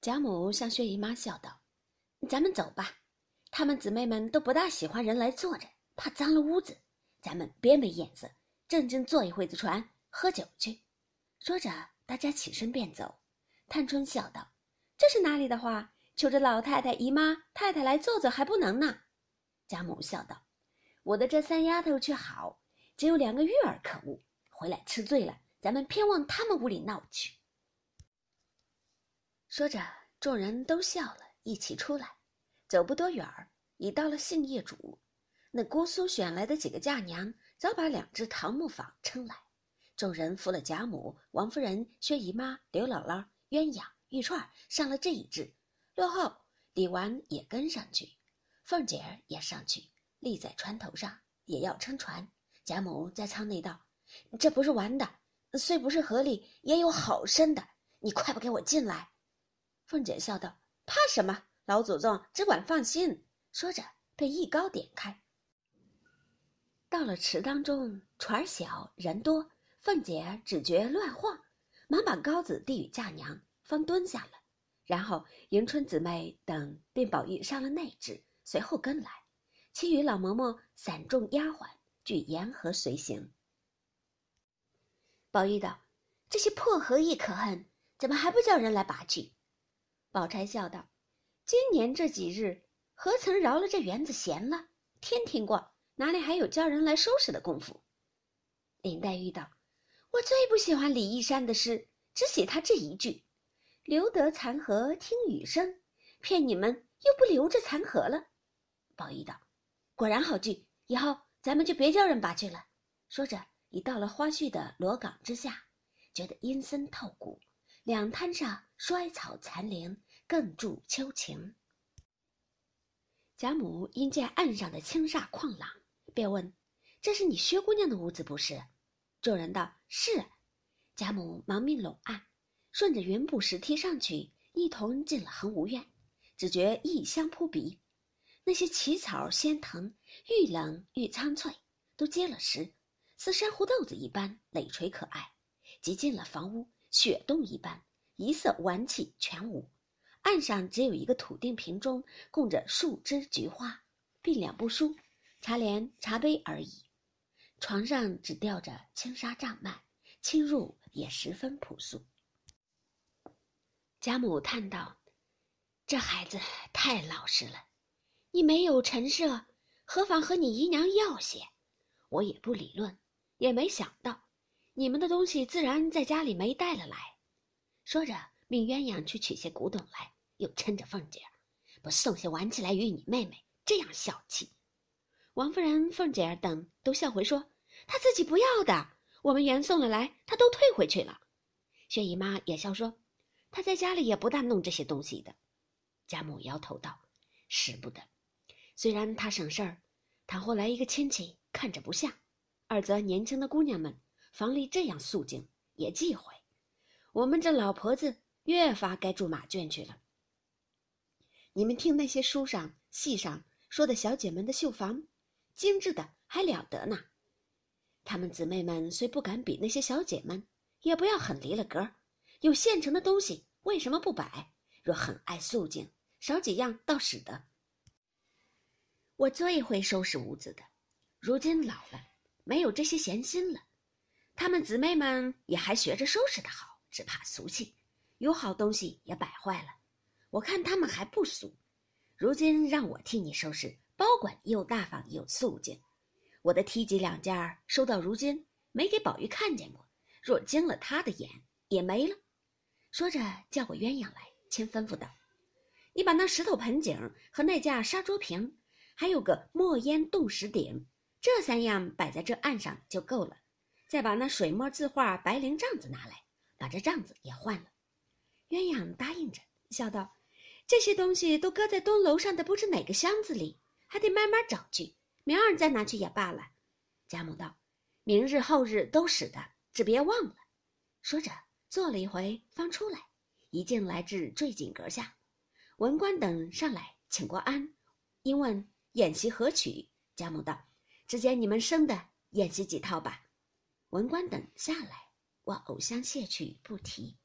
贾母向薛姨妈笑道：“咱们走吧，她们姊妹们都不大喜欢人来坐着，怕脏了屋子。咱们别没眼色，正经坐一会子船，喝酒去。”说着，大家起身便走。探春笑道：“这是哪里的话？求着老太太、姨妈、太太来坐坐还不能呢？”贾母笑道：“我的这三丫头却好，只有两个玉儿可恶，回来吃醉了，咱们偏往他们屋里闹去。”说着，众人都笑了，一起出来，走不多远儿，已到了杏叶渚。那姑苏选来的几个嫁娘，早把两只桃木坊撑来。众人扶了贾母、王夫人、薛姨妈、刘姥姥、鸳鸯、玉串上了这一只，落后李纨也跟上去，凤姐儿也上去，立在船头上，也要撑船。贾母在舱内道：“这不是玩的，虽不是河里，也有好深的，你快不给我进来。”凤姐笑道：“怕什么？老祖宗只管放心。”说着，被一篙点开。到了池当中，船小人多，凤姐只觉乱晃，忙把高子递与嫁娘，方蹲下了。然后迎春姊妹等并宝玉上了内置，随后跟来，其余老嬷嬷散众丫鬟俱沿河随行。宝玉道：“这些破河亦可恨，怎么还不叫人来拔去？”宝钗笑道：“今年这几日，何曾饶了这园子闲了？天天逛，哪里还有叫人来收拾的功夫？”林黛玉道：“我最不喜欢李义山的诗，只写他这一句：‘留得残荷听雨声’，骗你们又不留着残荷了。”宝玉道：“果然好句，以后咱们就别叫人拔去了。”说着，已到了花絮的罗岗之下，觉得阴森透骨。两滩上衰草残莲，更助秋情。贾母因见岸上的青煞旷朗，便问：“这是你薛姑娘的屋子不是？”众人道：“是。”贾母忙命拢岸，顺着云步石梯上去，一同进了恒芜院。只觉异香扑鼻，那些奇草仙藤，愈冷愈苍翠，都结了实，似珊瑚豆子一般累垂可爱。即进了房屋。雪洞一般，一色玩气全无。岸上只有一个土定瓶中供着数枝菊花，并两部书、茶帘、茶杯而已。床上只吊着轻纱帐幔，侵入也十分朴素。贾母叹道：“这孩子太老实了。你没有陈设，何妨和你姨娘要些？我也不理论，也没想到。”你们的东西自然在家里没带了来，说着命鸳鸯去取些古董来，又嗔着凤姐儿不送些玩器来与你妹妹，这样小气。王夫人、凤姐儿等都笑回说：“她自己不要的，我们原送了来，她都退回去了。”薛姨妈也笑说：“她在家里也不大弄这些东西的。”贾母摇头道：“使不得。虽然她省事儿，倘或来一个亲戚看着不像，二则年轻的姑娘们。”房里这样肃静，也忌讳。我们这老婆子越发该住马圈去了。你们听那些书上、戏上说的小姐们的绣房，精致的还了得呢。她们姊妹们虽不敢比那些小姐们，也不要很离了格。有现成的东西，为什么不摆？若很爱肃静，少几样倒使得。我最会收拾屋子的，如今老了，没有这些闲心了。她们姊妹们也还学着收拾的好，只怕俗气，有好东西也摆坏了。我看他们还不俗，如今让我替你收拾，保管又大方又素净。我的梯级两件收到如今没给宝玉看见过，若惊了他的眼也没了。说着叫过鸳鸯来，先吩咐道：“你把那石头盆景和那架砂桌瓶，还有个墨烟冻石鼎，这三样摆在这案上就够了。”再把那水墨字画白绫帐子拿来，把这帐子也换了。鸳鸯答应着，笑道：“这些东西都搁在东楼上的不知哪个箱子里，还得慢慢找去。明儿再拿去也罢了。”贾母道：“明日后日都使得，只别忘了。”说着，坐了一回，方出来，一径来至坠锦阁下。文官等上来请过安，因问演习何曲。贾母道：“只见你们生的，演习几套吧。”文官等下来，我偶像谢去，不提。